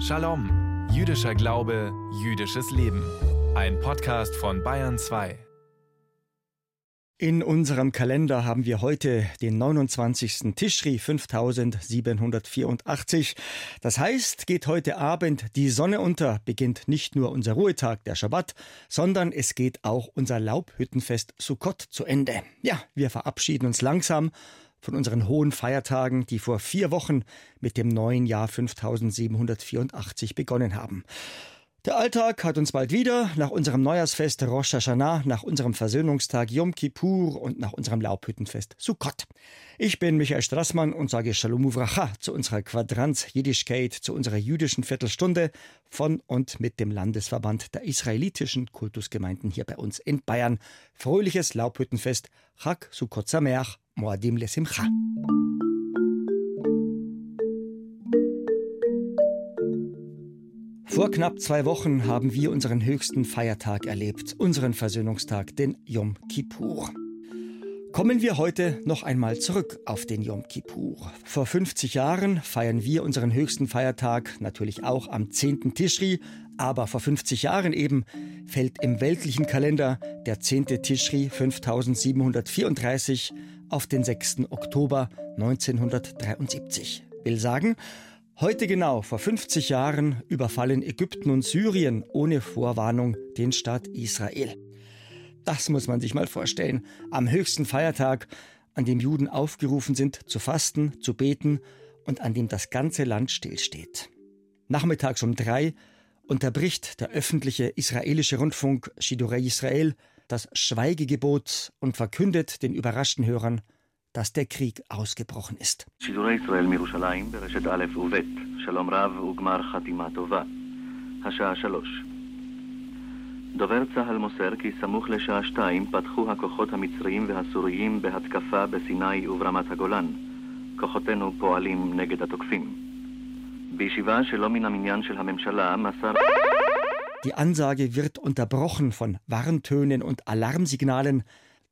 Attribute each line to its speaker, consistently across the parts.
Speaker 1: Shalom, jüdischer Glaube, jüdisches Leben. Ein Podcast von Bayern 2.
Speaker 2: In unserem Kalender haben wir heute den 29. Tischri 5784. Das heißt, geht heute Abend die Sonne unter, beginnt nicht nur unser Ruhetag, der Schabbat, sondern es geht auch unser Laubhüttenfest Sukkot zu Ende. Ja, wir verabschieden uns langsam von unseren hohen Feiertagen, die vor vier Wochen mit dem neuen Jahr 5784 begonnen haben. Der Alltag hat uns bald wieder nach unserem Neujahrsfest Rosh Hashanah, nach unserem Versöhnungstag Yom Kippur und nach unserem Laubhüttenfest Sukkot. Ich bin Michael Strassmann und sage Shalom Uvracha zu unserer Quadranz Jiddischkeit, zu unserer jüdischen Viertelstunde von und mit dem Landesverband der israelitischen Kultusgemeinden hier bei uns in Bayern. Fröhliches Laubhüttenfest Chag Sukkot Sameach Moadim Lesimcha. Vor knapp zwei Wochen haben wir unseren höchsten Feiertag erlebt, unseren Versöhnungstag, den Yom Kippur. Kommen wir heute noch einmal zurück auf den Yom Kippur. Vor 50 Jahren feiern wir unseren höchsten Feiertag natürlich auch am 10. Tischri, aber vor 50 Jahren eben fällt im weltlichen Kalender der 10. Tischri 5734 auf den 6. Oktober 1973. Will sagen, Heute genau vor 50 Jahren überfallen Ägypten und Syrien ohne Vorwarnung den Staat Israel. Das muss man sich mal vorstellen. Am höchsten Feiertag, an dem Juden aufgerufen sind, zu fasten, zu beten und an dem das ganze Land stillsteht. Nachmittags um drei unterbricht der öffentliche israelische Rundfunk Shidurei Israel das Schweigegebot und verkündet den überraschten Hörern, dass der Krieg ausgebrochen ist.
Speaker 3: דובר צה"ל מוסר כי סמוך לשעה שתיים פתחו הכוחות המצריים והסוריים בהתקפה בסיני וברמת הגולן. כוחותינו פועלים נגד התוקפים. בישיבה שלא מן המניין של הממשלה מסר...
Speaker 2: Die Ansage wird unterbrochen von Warntönen und Alarmsignalen,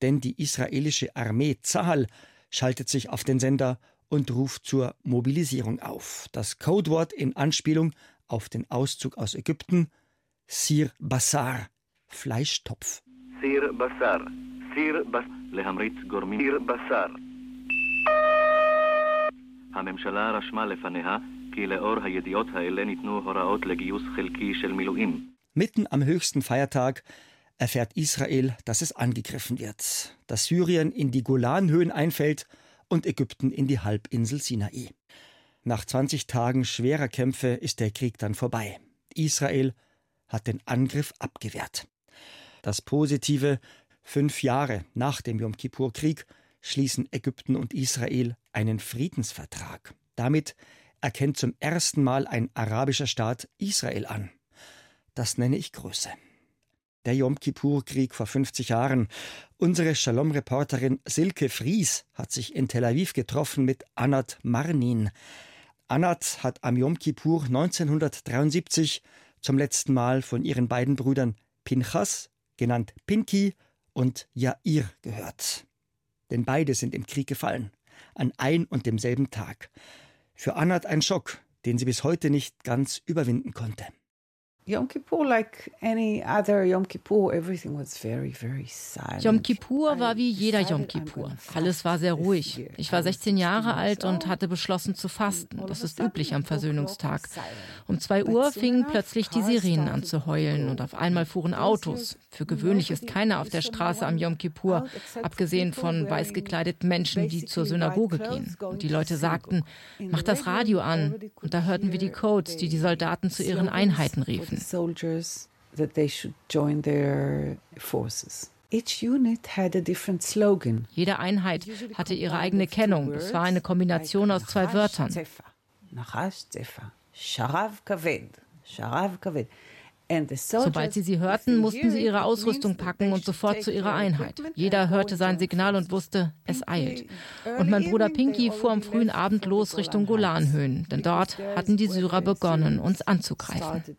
Speaker 2: denn die israelische Armee Zahal schaltet sich auf den Sender und ruft zur Mobilisierung auf. Das Codewort in Anspielung auf den Auszug aus Ägypten Sir Basar, Fleischtopf. Sir Basar, Sir Bas, להמריץ גורמים, Sir Basar.
Speaker 3: הממשלה רשמה לפניה כי לאור הידיעות האלה ניתנו הוראות לגיוס חלקי של מילואים.
Speaker 2: Mitten am höchsten Feiertag erfährt Israel, dass es angegriffen wird, dass Syrien in die Golanhöhen einfällt und Ägypten in die Halbinsel Sinai. Nach 20 Tagen schwerer Kämpfe ist der Krieg dann vorbei. Israel hat den Angriff abgewehrt. Das Positive, fünf Jahre nach dem Yom Kippur-Krieg schließen Ägypten und Israel einen Friedensvertrag. Damit erkennt zum ersten Mal ein arabischer Staat Israel an. Das nenne ich Größe der Yom Kippur-Krieg vor 50 Jahren. Unsere Shalom-Reporterin Silke Fries hat sich in Tel Aviv getroffen mit Anat Marnin. Anat hat am Yom Kippur 1973 zum letzten Mal von ihren beiden Brüdern Pinchas, genannt Pinki, und Jair gehört. Denn beide sind im Krieg gefallen, an ein und demselben Tag. Für Anat ein Schock, den sie bis heute nicht ganz überwinden konnte.
Speaker 4: Yom Kippur, like any other Yom Kippur, everything was very, very silent.
Speaker 5: Yom Kippur war wie jeder Yom Kippur. Alles war sehr ruhig. Ich war 16 Jahre alt und hatte beschlossen zu fasten. Das ist üblich am Versöhnungstag. Um zwei Uhr fingen plötzlich die Sirenen an zu heulen und auf einmal fuhren Autos. Für gewöhnlich ist keiner auf der Straße am Yom Kippur, abgesehen von weiß gekleideten Menschen, die zur Synagoge gehen. Und die Leute sagten, mach das Radio an. Und da hörten wir die Codes, die die Soldaten zu ihren Einheiten riefen
Speaker 4: soldiers that they should join their forces. Each unit had a different slogan.
Speaker 5: Jede Einheit hatte ihre eigene Kennung. Es war eine Kombination aus zwei Wörtern. Sobald sie sie hörten, mussten sie ihre Ausrüstung packen und sofort zu ihrer Einheit. Jeder hörte sein Signal und wusste, es eilt. Und mein Bruder Pinky fuhr am frühen Abend los Richtung Golanhöhen, denn dort hatten die Syrer begonnen, uns anzugreifen.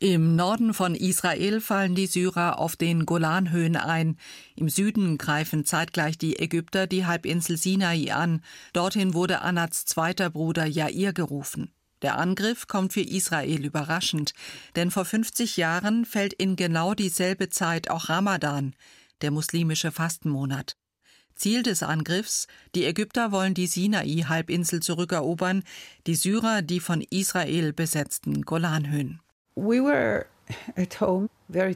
Speaker 6: Im Norden von Israel fallen die Syrer auf den Golanhöhen ein. Im Süden greifen zeitgleich die Ägypter die Halbinsel Sinai an. Dorthin wurde Anats zweiter Bruder Jair gerufen. Der Angriff kommt für Israel überraschend, denn vor 50 Jahren fällt in genau dieselbe Zeit auch Ramadan, der muslimische Fastenmonat. Ziel des Angriffs, die Ägypter wollen die Sinai-Halbinsel zurückerobern, die Syrer die von Israel besetzten Golanhöhen.
Speaker 4: We were at home
Speaker 5: wir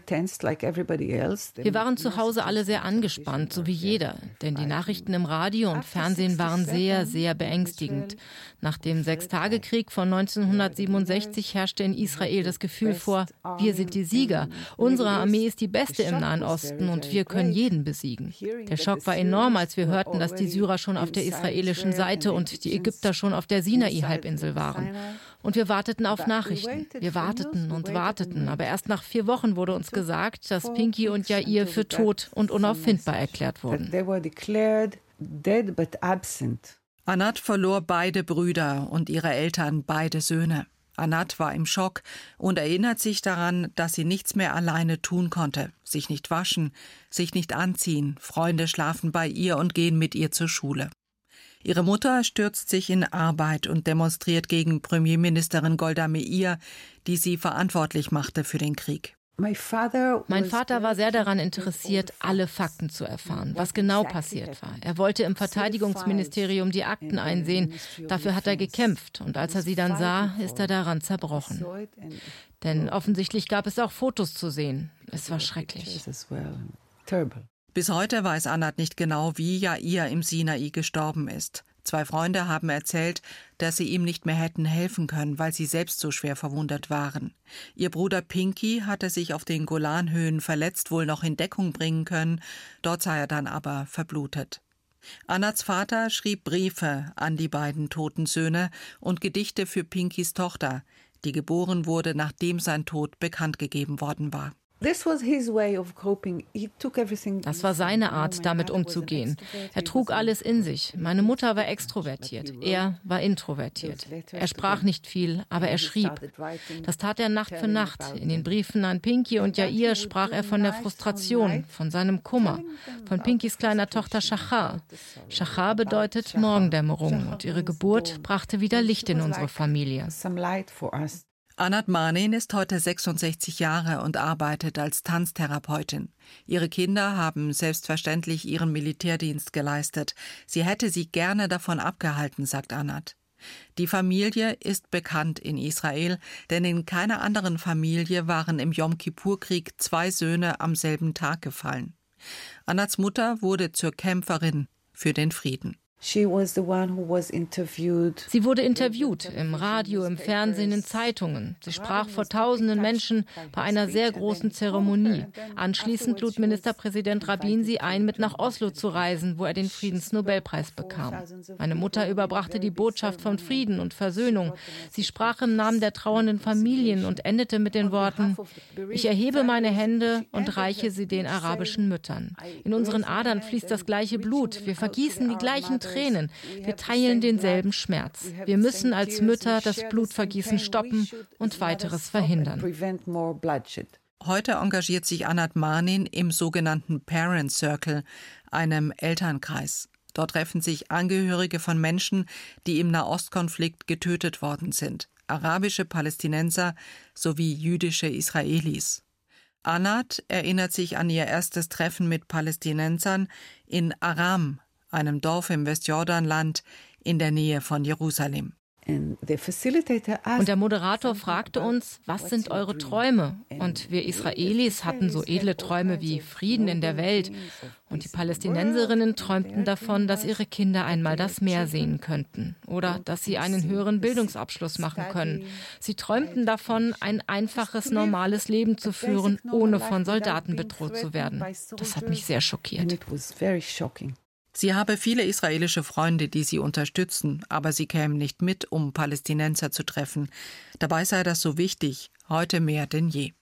Speaker 5: waren zu Hause alle sehr angespannt, so wie jeder, denn die Nachrichten im Radio und Fernsehen waren sehr, sehr beängstigend. Nach dem Sechstagekrieg von 1967 herrschte in Israel das Gefühl vor, wir sind die Sieger, unsere Armee ist die beste im Nahen Osten und wir können jeden besiegen. Der Schock war enorm, als wir hörten, dass die Syrer schon auf der israelischen Seite und die Ägypter schon auf der Sinai-Halbinsel waren. Und wir warteten auf Nachrichten. Wir warteten und warteten, aber erst nach vier Wochen wurde uns gesagt, dass Pinky und Jair für tot und unauffindbar erklärt wurden.
Speaker 6: Anat verlor beide Brüder und ihre Eltern beide Söhne. Anat war im Schock und erinnert sich daran, dass sie nichts mehr alleine tun konnte, sich nicht waschen, sich nicht anziehen, Freunde schlafen bei ihr und gehen mit ihr zur Schule. Ihre Mutter stürzt sich in Arbeit und demonstriert gegen Premierministerin Golda Meir, die sie verantwortlich machte für den Krieg.
Speaker 5: Mein Vater war sehr daran interessiert, alle Fakten zu erfahren, was genau passiert war. Er wollte im Verteidigungsministerium die Akten einsehen. Dafür hat er gekämpft. Und als er sie dann sah, ist er daran zerbrochen. Denn offensichtlich gab es auch Fotos zu sehen. Es war schrecklich.
Speaker 6: Bis heute weiß Anat nicht genau, wie Jair im Sinai gestorben ist. Zwei Freunde haben erzählt, dass sie ihm nicht mehr hätten helfen können, weil sie selbst so schwer verwundet waren. Ihr Bruder Pinky hatte sich auf den Golanhöhen verletzt wohl noch in Deckung bringen können, dort sei er dann aber verblutet. Annats Vater schrieb Briefe an die beiden toten Söhne und Gedichte für Pinkys Tochter, die geboren wurde, nachdem sein Tod bekannt gegeben worden war.
Speaker 5: Das war seine Art, damit umzugehen. Er trug alles in sich. Meine Mutter war extrovertiert, er war introvertiert. Er sprach nicht viel, aber er schrieb. Das tat er Nacht für Nacht. In den Briefen an Pinky und Jair sprach er von der Frustration, von seinem Kummer, von Pinkys kleiner Tochter Shachar. Shachar bedeutet Morgendämmerung und ihre Geburt brachte wieder Licht in unsere Familie.
Speaker 6: Anat Manin ist heute 66 Jahre und arbeitet als Tanztherapeutin. Ihre Kinder haben selbstverständlich ihren Militärdienst geleistet. Sie hätte sie gerne davon abgehalten, sagt Anat. Die Familie ist bekannt in Israel, denn in keiner anderen Familie waren im Yom Kippur-Krieg zwei Söhne am selben Tag gefallen. Anats Mutter wurde zur Kämpferin für den Frieden.
Speaker 5: Sie wurde interviewt im Radio, im Fernsehen, in Zeitungen. Sie sprach vor tausenden Menschen bei einer sehr großen Zeremonie. Anschließend lud Ministerpräsident Rabin sie ein, mit nach Oslo zu reisen, wo er den Friedensnobelpreis bekam. Meine Mutter überbrachte die Botschaft von Frieden und Versöhnung. Sie sprach im Namen der trauernden Familien und endete mit den Worten, ich erhebe meine Hände und reiche sie den arabischen Müttern. In unseren Adern fließt das gleiche Blut. Wir vergießen die gleichen Tränen. Tränen. Wir teilen denselben Schmerz. Wir müssen als Mütter das Blutvergießen stoppen und weiteres verhindern.
Speaker 6: Heute engagiert sich Anat Marnin im sogenannten Parent Circle, einem Elternkreis. Dort treffen sich Angehörige von Menschen, die im Nahostkonflikt getötet worden sind, arabische Palästinenser sowie jüdische Israelis. Anat erinnert sich an ihr erstes Treffen mit Palästinensern in Aram, einem Dorf im Westjordanland in der Nähe von Jerusalem.
Speaker 5: Und der Moderator fragte uns, was sind eure Träume? Und wir Israelis hatten so edle Träume wie Frieden in der Welt. Und die Palästinenserinnen träumten davon, dass ihre Kinder einmal das Meer sehen könnten oder dass sie einen höheren Bildungsabschluss machen können. Sie träumten davon, ein einfaches, normales Leben zu führen, ohne von Soldaten bedroht zu werden. Das hat mich sehr schockiert.
Speaker 6: Sie habe viele israelische Freunde, die sie unterstützen, aber sie kämen nicht mit, um Palästinenser zu treffen. Dabei sei das so wichtig, heute mehr denn je.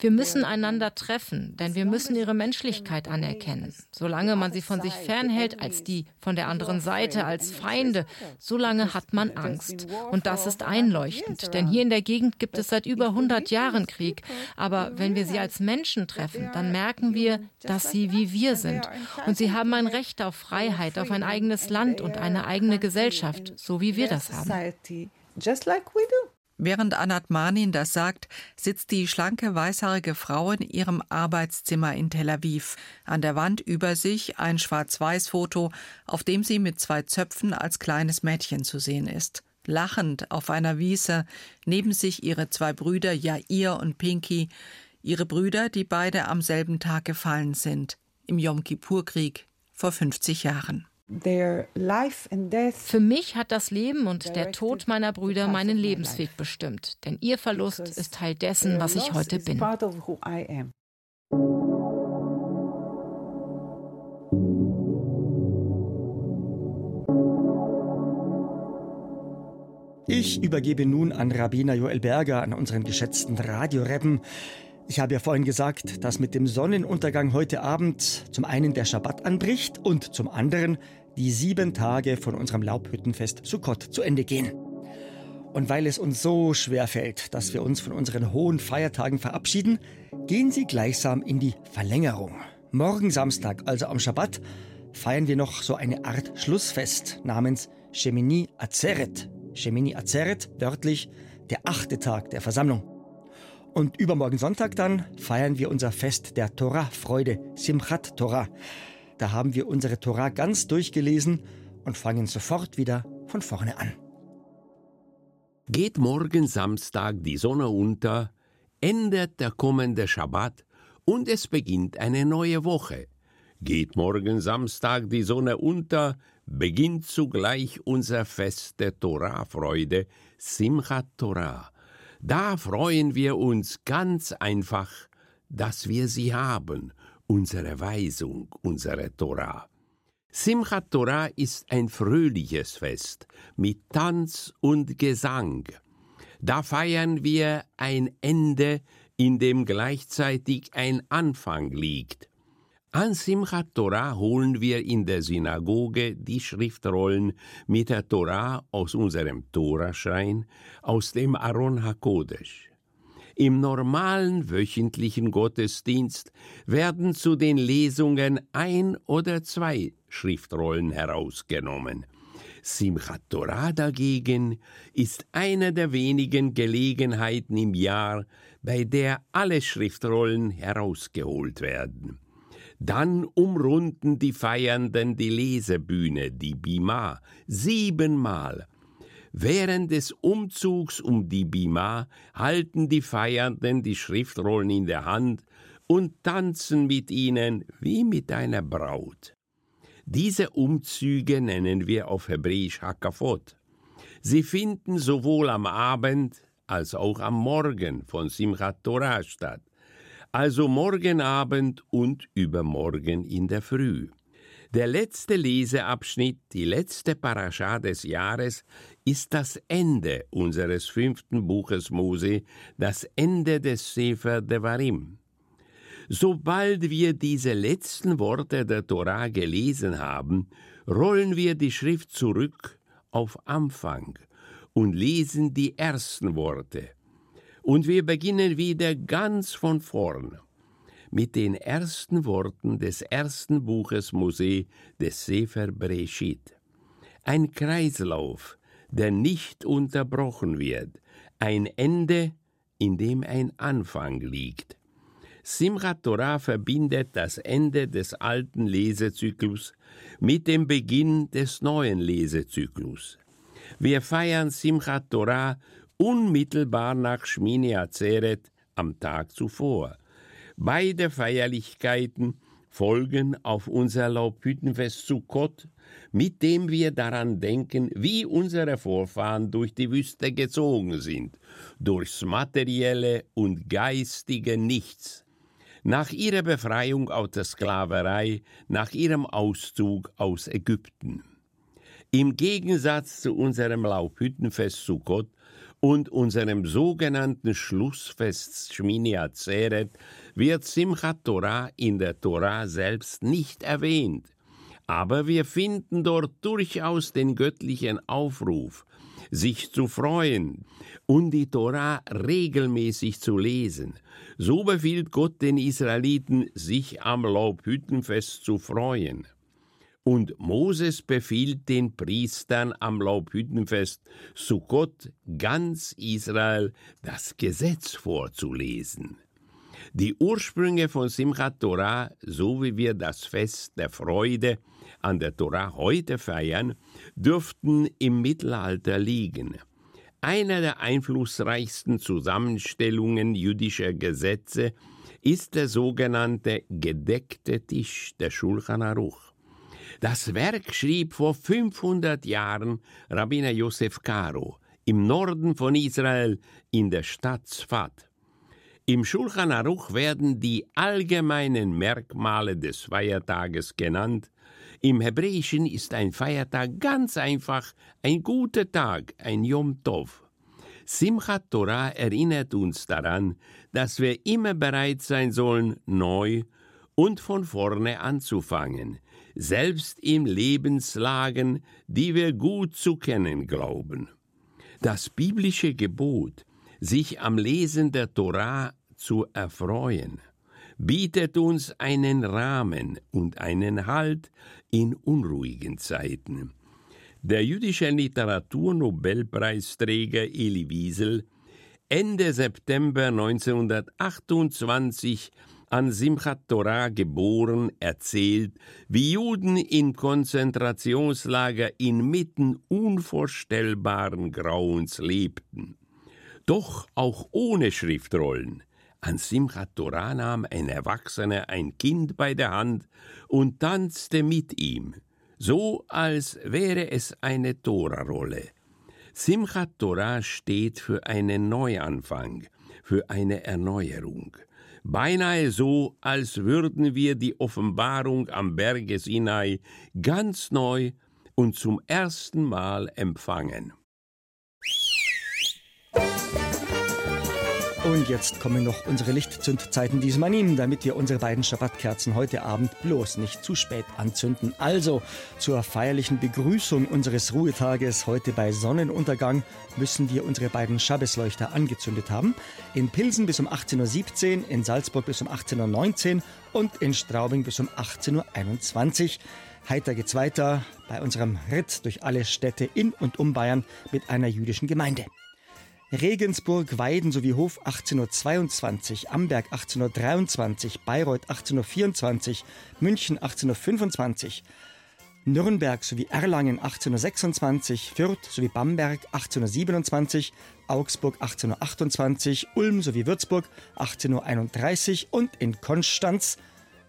Speaker 5: Wir müssen einander treffen, denn wir müssen ihre Menschlichkeit anerkennen. Solange man sie von sich fernhält, als die von der anderen Seite, als Feinde, solange hat man Angst. Und das ist einleuchtend, denn hier in der Gegend gibt es seit über 100 Jahren Krieg. Aber wenn wir sie als Menschen treffen, dann merken wir, dass sie wie wir sind. Und sie haben ein Recht auf Freiheit, auf ein eigenes Land und eine eigene Gesellschachaft, so wie wir das haben. Just like we do.
Speaker 6: Während Anat Manin das sagt, sitzt die schlanke weißhaarige Frau in ihrem Arbeitszimmer in Tel Aviv. An der Wand über sich ein Schwarz-Weiß-Foto, auf dem sie mit zwei Zöpfen als kleines Mädchen zu sehen ist. Lachend auf einer Wiese, neben sich ihre zwei Brüder Jair und Pinky, ihre Brüder, die beide am selben Tag gefallen sind, im Yom Kippur-Krieg vor 50 Jahren.
Speaker 5: Für mich hat das Leben und der Tod meiner Brüder meinen Lebensweg bestimmt, denn ihr Verlust ist Teil dessen, was ich heute bin.
Speaker 2: Ich übergebe nun an Rabbiner Joel Berger, an unseren geschätzten Radioreppen, ich habe ja vorhin gesagt, dass mit dem Sonnenuntergang heute Abend zum einen der Schabbat anbricht und zum anderen die sieben Tage von unserem Laubhüttenfest Sukkot zu Ende gehen. Und weil es uns so schwer fällt, dass wir uns von unseren hohen Feiertagen verabschieden, gehen sie gleichsam in die Verlängerung. Morgen Samstag, also am Schabbat, feiern wir noch so eine Art Schlussfest namens Shemini Azeret. Shemini Azeret, wörtlich der achte Tag der Versammlung. Und übermorgen Sonntag dann feiern wir unser Fest der Torah-Freude, Simchat Torah. Da haben wir unsere Torah ganz durchgelesen und fangen sofort wieder von vorne an.
Speaker 7: Geht morgen Samstag die Sonne unter, endet der kommende Schabbat und es beginnt eine neue Woche. Geht morgen Samstag die Sonne unter, beginnt zugleich unser Fest der Torah-Freude, Simchat Torah. Da freuen wir uns ganz einfach, dass wir sie haben, unsere Weisung, unsere Torah. Simchat Torah ist ein fröhliches Fest mit Tanz und Gesang. Da feiern wir ein Ende, in dem gleichzeitig ein Anfang liegt. An Simchat Torah holen wir in der Synagoge die Schriftrollen mit der Torah aus unserem Toraschrein, aus dem Aaron HaKodesh. Im normalen wöchentlichen Gottesdienst werden zu den Lesungen ein oder zwei Schriftrollen herausgenommen. Simchat Torah dagegen ist eine der wenigen Gelegenheiten im Jahr, bei der alle Schriftrollen herausgeholt werden. Dann umrunden die Feiernden die Lesebühne, die Bima, siebenmal. Während des Umzugs um die Bima halten die Feiernden die Schriftrollen in der Hand und tanzen mit ihnen wie mit einer Braut. Diese Umzüge nennen wir auf Hebräisch Hakafot. Sie finden sowohl am Abend als auch am Morgen von Simchat Torah statt also morgen Abend und übermorgen in der Früh. Der letzte Leseabschnitt, die letzte Parascha des Jahres, ist das Ende unseres fünften Buches Mose, das Ende des Sefer Devarim. Sobald wir diese letzten Worte der Torah gelesen haben, rollen wir die Schrift zurück auf Anfang und lesen die ersten Worte. Und wir beginnen wieder ganz von vorn mit den ersten Worten des ersten Buches Mose des Sefer Breshit. Ein Kreislauf, der nicht unterbrochen wird, ein Ende, in dem ein Anfang liegt. Simchat Torah verbindet das Ende des alten Lesezyklus mit dem Beginn des neuen Lesezyklus. Wir feiern Simchat Torah unmittelbar nach Shmini Azeret am Tag zuvor. Beide Feierlichkeiten folgen auf unser Laubhüttenfest Sukkot, mit dem wir daran denken, wie unsere Vorfahren durch die Wüste gezogen sind, durchs materielle und geistige Nichts. Nach ihrer Befreiung aus der Sklaverei, nach ihrem Auszug aus Ägypten. Im Gegensatz zu unserem Laubhüttenfest Sukkot und unserem sogenannten Schlussfest Shmini Atzeret wird Simchat Torah in der Torah selbst nicht erwähnt. Aber wir finden dort durchaus den göttlichen Aufruf, sich zu freuen und die Torah regelmäßig zu lesen. So befiehlt Gott den Israeliten, sich am Laubhüttenfest zu freuen. Und Moses befiehlt den Priestern am Laubhüttenfest zu Gott ganz Israel das Gesetz vorzulesen. Die Ursprünge von Simchat Torah, so wie wir das Fest der Freude an der Torah heute feiern, dürften im Mittelalter liegen. Einer der einflussreichsten Zusammenstellungen jüdischer Gesetze ist der sogenannte gedeckte Tisch der Shulchan Aruch. Das Werk schrieb vor 500 Jahren Rabbiner Josef Karo im Norden von Israel in der Stadt Sfat. Im Shulchan Aruch werden die allgemeinen Merkmale des Feiertages genannt, im Hebräischen ist ein Feiertag ganz einfach ein guter Tag, ein Yom Tov. Simchat Torah erinnert uns daran, dass wir immer bereit sein sollen, neu und von vorne anzufangen, selbst in Lebenslagen, die wir gut zu kennen glauben. Das biblische Gebot, sich am Lesen der Torah zu erfreuen, bietet uns einen Rahmen und einen Halt in unruhigen Zeiten. Der jüdische Literaturnobelpreisträger Elie Wiesel Ende September 1928 an Simchat Torah geboren, erzählt, wie Juden in Konzentrationslager inmitten unvorstellbaren Grauens lebten. Doch auch ohne Schriftrollen an Simchat Torah nahm ein Erwachsener ein Kind bei der Hand und tanzte mit ihm, so als wäre es eine Torarolle. Simchat Torah steht für einen Neuanfang, für eine Erneuerung. Beinahe so, als würden wir die Offenbarung am Berge Sinai ganz neu und zum ersten Mal empfangen.
Speaker 2: Und jetzt kommen noch unsere Lichtzündzeiten diesem an damit wir unsere beiden Schabbatkerzen heute Abend bloß nicht zu spät anzünden. Also zur feierlichen Begrüßung unseres Ruhetages heute bei Sonnenuntergang müssen wir unsere beiden Schabbesleuchter angezündet haben. In Pilsen bis um 18.17 Uhr, in Salzburg bis um 18.19 Uhr und in Straubing bis um 18.21 Uhr. Heiter geht's weiter bei unserem Ritt durch alle Städte in und um Bayern mit einer jüdischen Gemeinde. Regensburg, Weiden sowie Hof 1822, Amberg 1823, Bayreuth 1824, München 1825, Nürnberg sowie Erlangen 1826, Fürth sowie Bamberg 1827, Augsburg 1828, Ulm sowie Würzburg 1831 und in Konstanz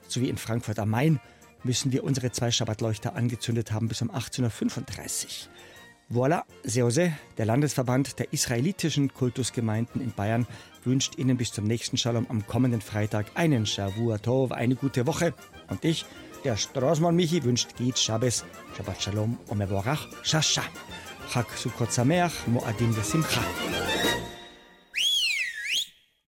Speaker 2: sowie in Frankfurt am Main müssen wir unsere zwei Schabbatleuchter angezündet haben bis um 1835. Voilà, Seose, der Landesverband der israelitischen Kultusgemeinden in Bayern, wünscht Ihnen bis zum nächsten Shalom am kommenden Freitag einen Shavua Tov, eine gute Woche. Und ich, der Straßmann Michi, wünscht Git Shabbos, Shabbat Shalom, Omevorach, Shasha. Chag Sukkot Sameach, Moadim Vesimcha.